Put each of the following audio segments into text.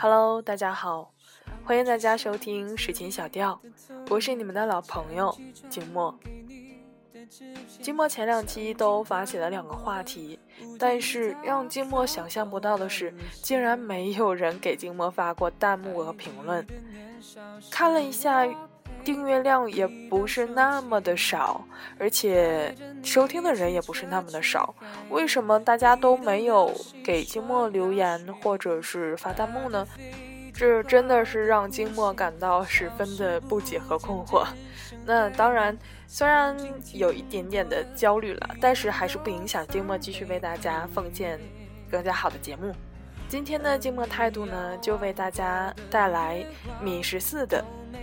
Hello，大家好，欢迎大家收听史琴小调，我是你们的老朋友静默。静默前两期都发起了两个话题，但是让静默想象不到的是，竟然没有人给静默发过弹幕和评论。看了一下。订阅量也不是那么的少，而且收听的人也不是那么的少，为什么大家都没有给静默留言或者是发弹幕呢？这真的是让静默感到十分的不解和困惑。那当然，虽然有一点点的焦虑了，但是还是不影响静默继续为大家奉献更加好的节目。今天的静默态度呢，就为大家带来米十四的。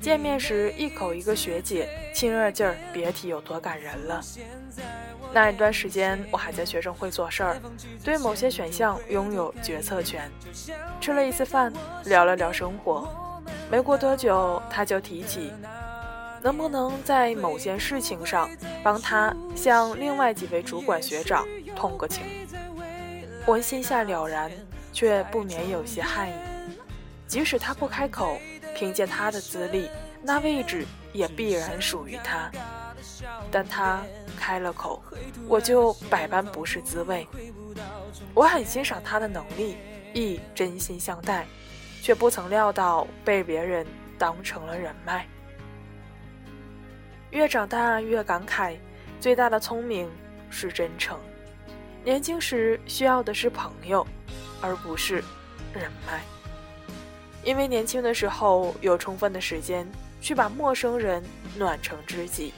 见面时一口一个学姐，亲热劲儿别提有多感人了。那一段时间，我还在学生会做事儿，对某些选项拥有决策权。吃了一次饭，聊了聊生活，没过多久，他就提起，能不能在某件事情上帮他向另外几位主管学长通个情。我心下了然，却不免有些汗意。即使他不开口。凭借他的资历，那位置也必然属于他。但他开了口，我就百般不是滋味。我很欣赏他的能力，亦真心相待，却不曾料到被别人当成了人脉。越长大越感慨，最大的聪明是真诚。年轻时需要的是朋友，而不是人脉。因为年轻的时候有充分的时间去把陌生人暖成知己，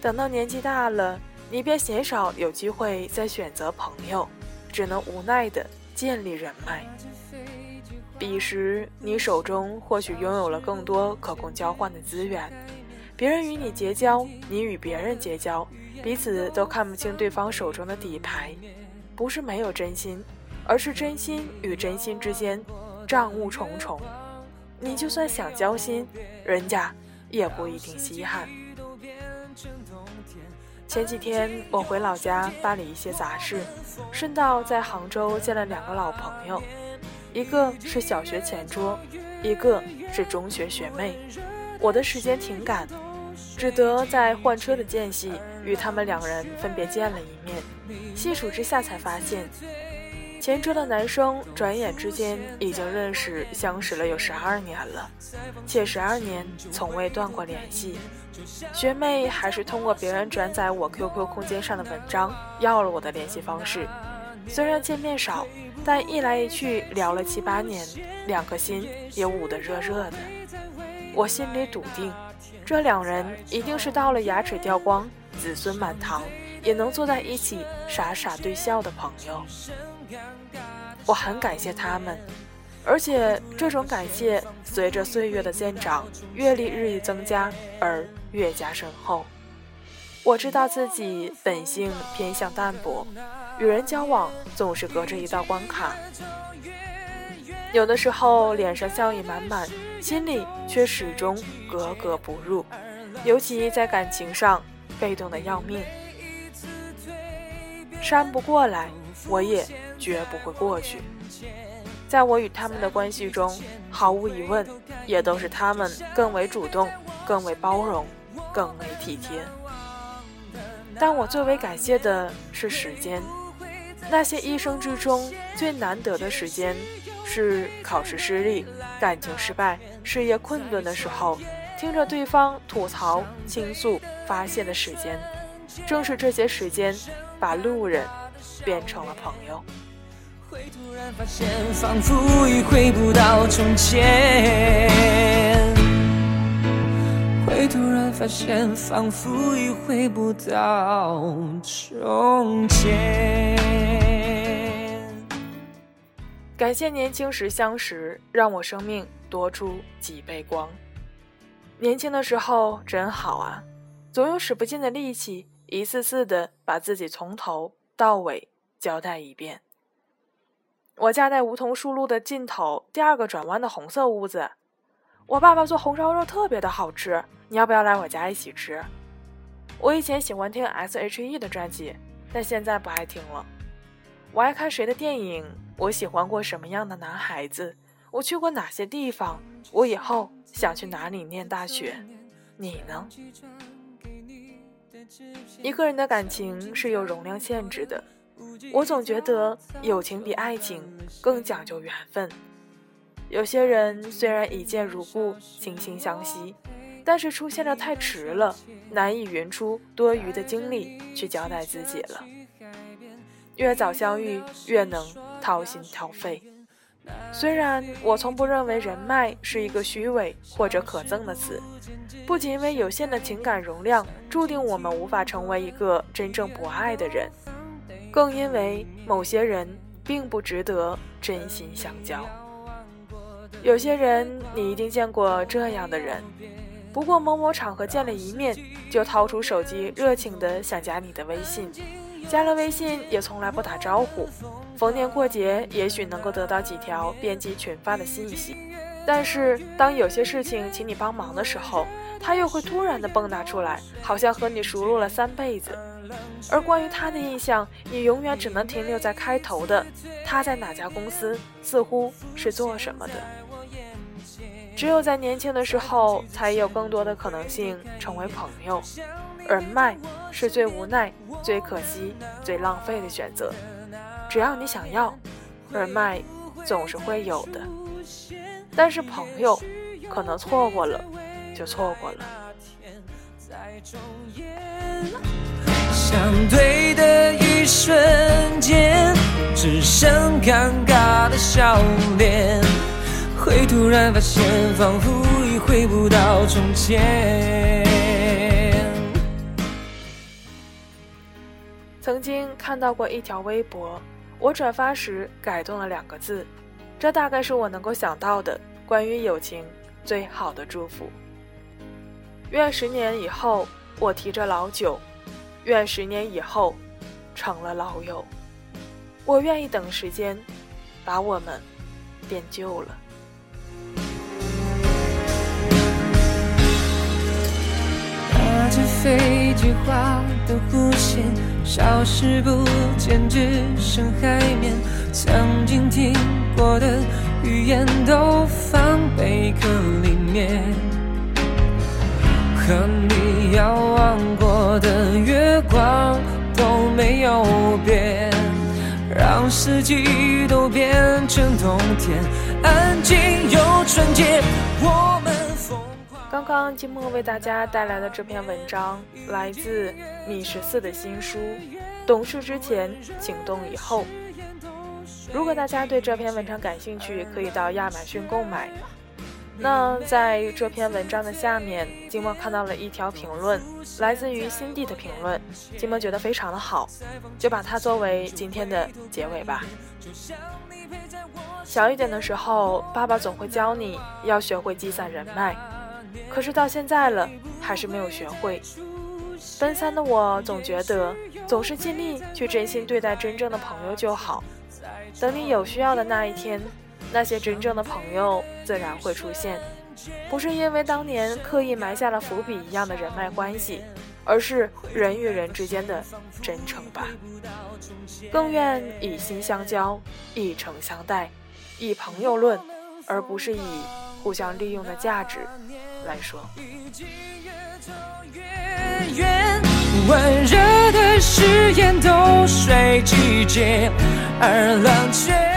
等到年纪大了，你便鲜少有机会再选择朋友，只能无奈的建立人脉。彼时你手中或许拥有了更多可供交换的资源，别人与你结交，你与别人结交，彼此都看不清对方手中的底牌，不是没有真心，而是真心与真心之间。障物重重，你就算想交心，人家也不一定稀罕。前几天我回老家办理一些杂事，顺道在杭州见了两个老朋友，一个是小学前桌，一个是中学学妹。我的时间挺赶，只得在换车的间隙与他们两人分别见了一面。细数之下，才发现。前桌的男生转眼之间已经认识相识了有十二年了，且十二年从未断过联系。学妹还是通过别人转载我 QQ 空间上的文章要了我的联系方式。虽然见面少，但一来一去聊了七八年，两颗心也捂得热热的。我心里笃定，这两人一定是到了牙齿掉光、子孙满堂，也能坐在一起傻傻对笑的朋友。我很感谢他们，而且这种感谢随着岁月的渐长，阅历日益增加而越加深厚。我知道自己本性偏向淡薄，与人交往总是隔着一道关卡，有的时候脸上笑意满满，心里却始终格格不入，尤其在感情上被动的要命，扇不过来，我也。绝不会过去。在我与他们的关系中，毫无疑问，也都是他们更为主动、更为包容、更为体贴。但我最为感谢的是时间，那些一生之中最难得的时间，是考试失利、感情失败、事业困顿的时候，听着对方吐槽、倾诉、发泄的时间。正是这些时间，把路人变成了朋友。会突然发现，仿佛已回不到从前。会突然发现，仿佛已回不到从前。感谢年轻时相识，让我生命多出几倍光。年轻的时候真好啊，总有使不尽的力气，一次次的把自己从头到尾交代一遍。我家在梧桐树路的尽头第二个转弯的红色屋子，我爸爸做红烧肉特别的好吃，你要不要来我家一起吃？我以前喜欢听 S.H.E 的专辑，但现在不爱听了。我爱看谁的电影？我喜欢过什么样的男孩子？我去过哪些地方？我以后想去哪里念大学？你呢？一个人的感情是有容量限制的。我总觉得友情比爱情更讲究缘分。有些人虽然一见如故、惺惺相惜，但是出现的太迟了，难以匀出多余的精力去交代自己了。越早相遇，越能掏心掏肺。虽然我从不认为人脉是一个虚伪或者可憎的词，不仅因为有限的情感容量注定我们无法成为一个真正博爱的人。更因为某些人并不值得真心相交。有些人你一定见过这样的人，不过某某场合见了一面，就掏出手机热情的想加你的微信，加了微信也从来不打招呼。逢年过节也许能够得到几条编辑群发的信息，但是当有些事情请你帮忙的时候，他又会突然的蹦跶出来，好像和你熟络了三辈子。而关于他的印象，你永远只能停留在开头的“他在哪家公司，似乎是做什么的”。只有在年轻的时候，才有更多的可能性成为朋友。人脉是最无奈、最可惜、最浪费的选择。只要你想要，人脉总是会有的。但是朋友，可能错过了，就错过了。相对的一瞬间，只剩尴尬的笑脸，会突然发现，仿佛已回不到从前。曾经看到过一条微博，我转发时改动了两个字，这大概是我能够想到的关于友情最好的祝福。愿十年以后，我提着老酒。愿十年以后成了老友，我愿意等时间把我们变旧了。拿着飞机划的弧线，消失不见，只剩海面。曾经听过的语言都放贝壳里面。和你遥望过的月光都没有变，让四季都变成冬天，安静又纯洁。我们疯狂。刚刚金墨为大家带来的这篇文章来自米十四的新书《懂事之前，行动以后》。如果大家对这篇文章感兴趣，可以到亚马逊购买。那在这篇文章的下面，金墨看到了一条评论，来自于新地的评论，金墨觉得非常的好，就把它作为今天的结尾吧。小一点的时候，爸爸总会教你要学会积攒人脉，可是到现在了，还是没有学会。奔三的我总觉得，总是尽力去真心对待真正的朋友就好，等你有需要的那一天。那些真正的朋友自然会出现，不是因为当年刻意埋下了伏笔一样的人脉关系，而是人与人之间的真诚吧。更愿以心相交，以诚相待，以朋友论，而不是以互相利用的价值来说。温热的誓言都随季节而冷却。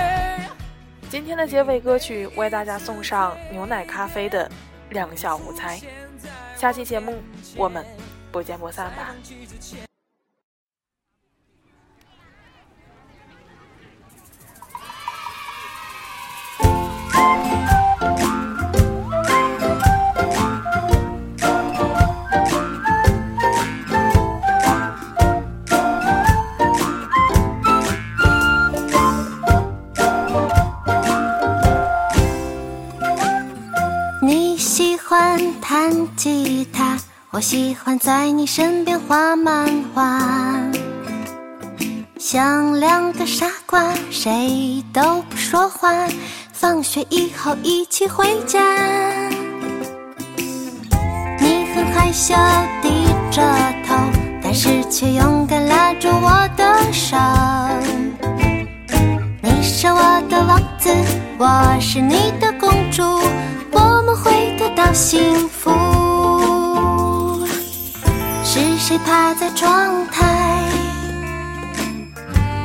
今天的结尾歌曲为大家送上牛奶咖啡的两小无猜。下期节目我们不见不散吧。我喜欢在你身边画漫画，像两个傻瓜，谁都不说话。放学以后一起回家，你很害羞低着头，但是却勇敢拉住我的手。你是我的王子，我是你的公主，我们会得到幸福。谁趴在窗台？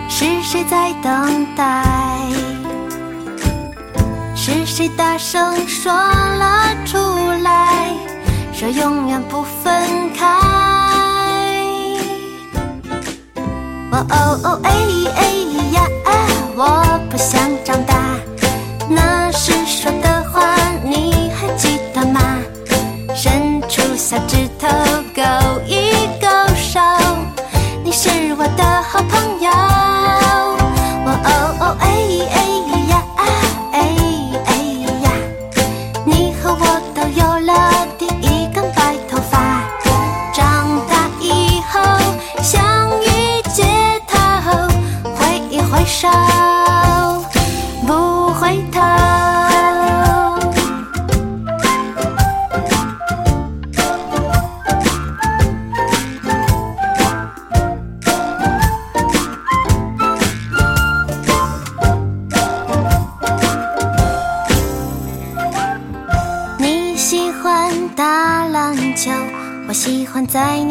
是谁在等待？是谁大声说了出来？说永远不分开。哦哦哦哎哎呀，啊我不想长大。那时说的话你还记得吗？伸出小指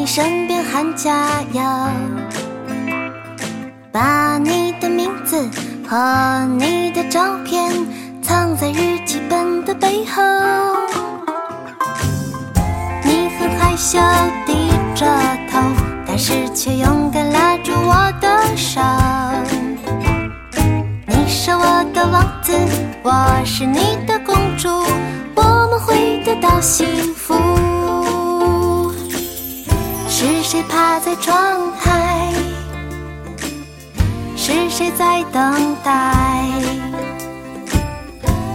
你身边喊加油。把你的名字和你的照片藏在日记本的背后。你很害羞低着头，但是却勇敢拉住我的手。你是我的王子，我是你的公主，我们会得到幸福。谁趴在窗台？是谁在等待？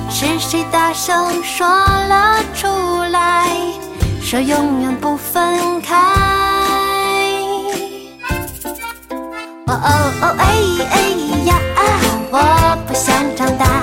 是谁大声说了出来？说永远不分开。哦哦哦哎哎呀，我不想长大。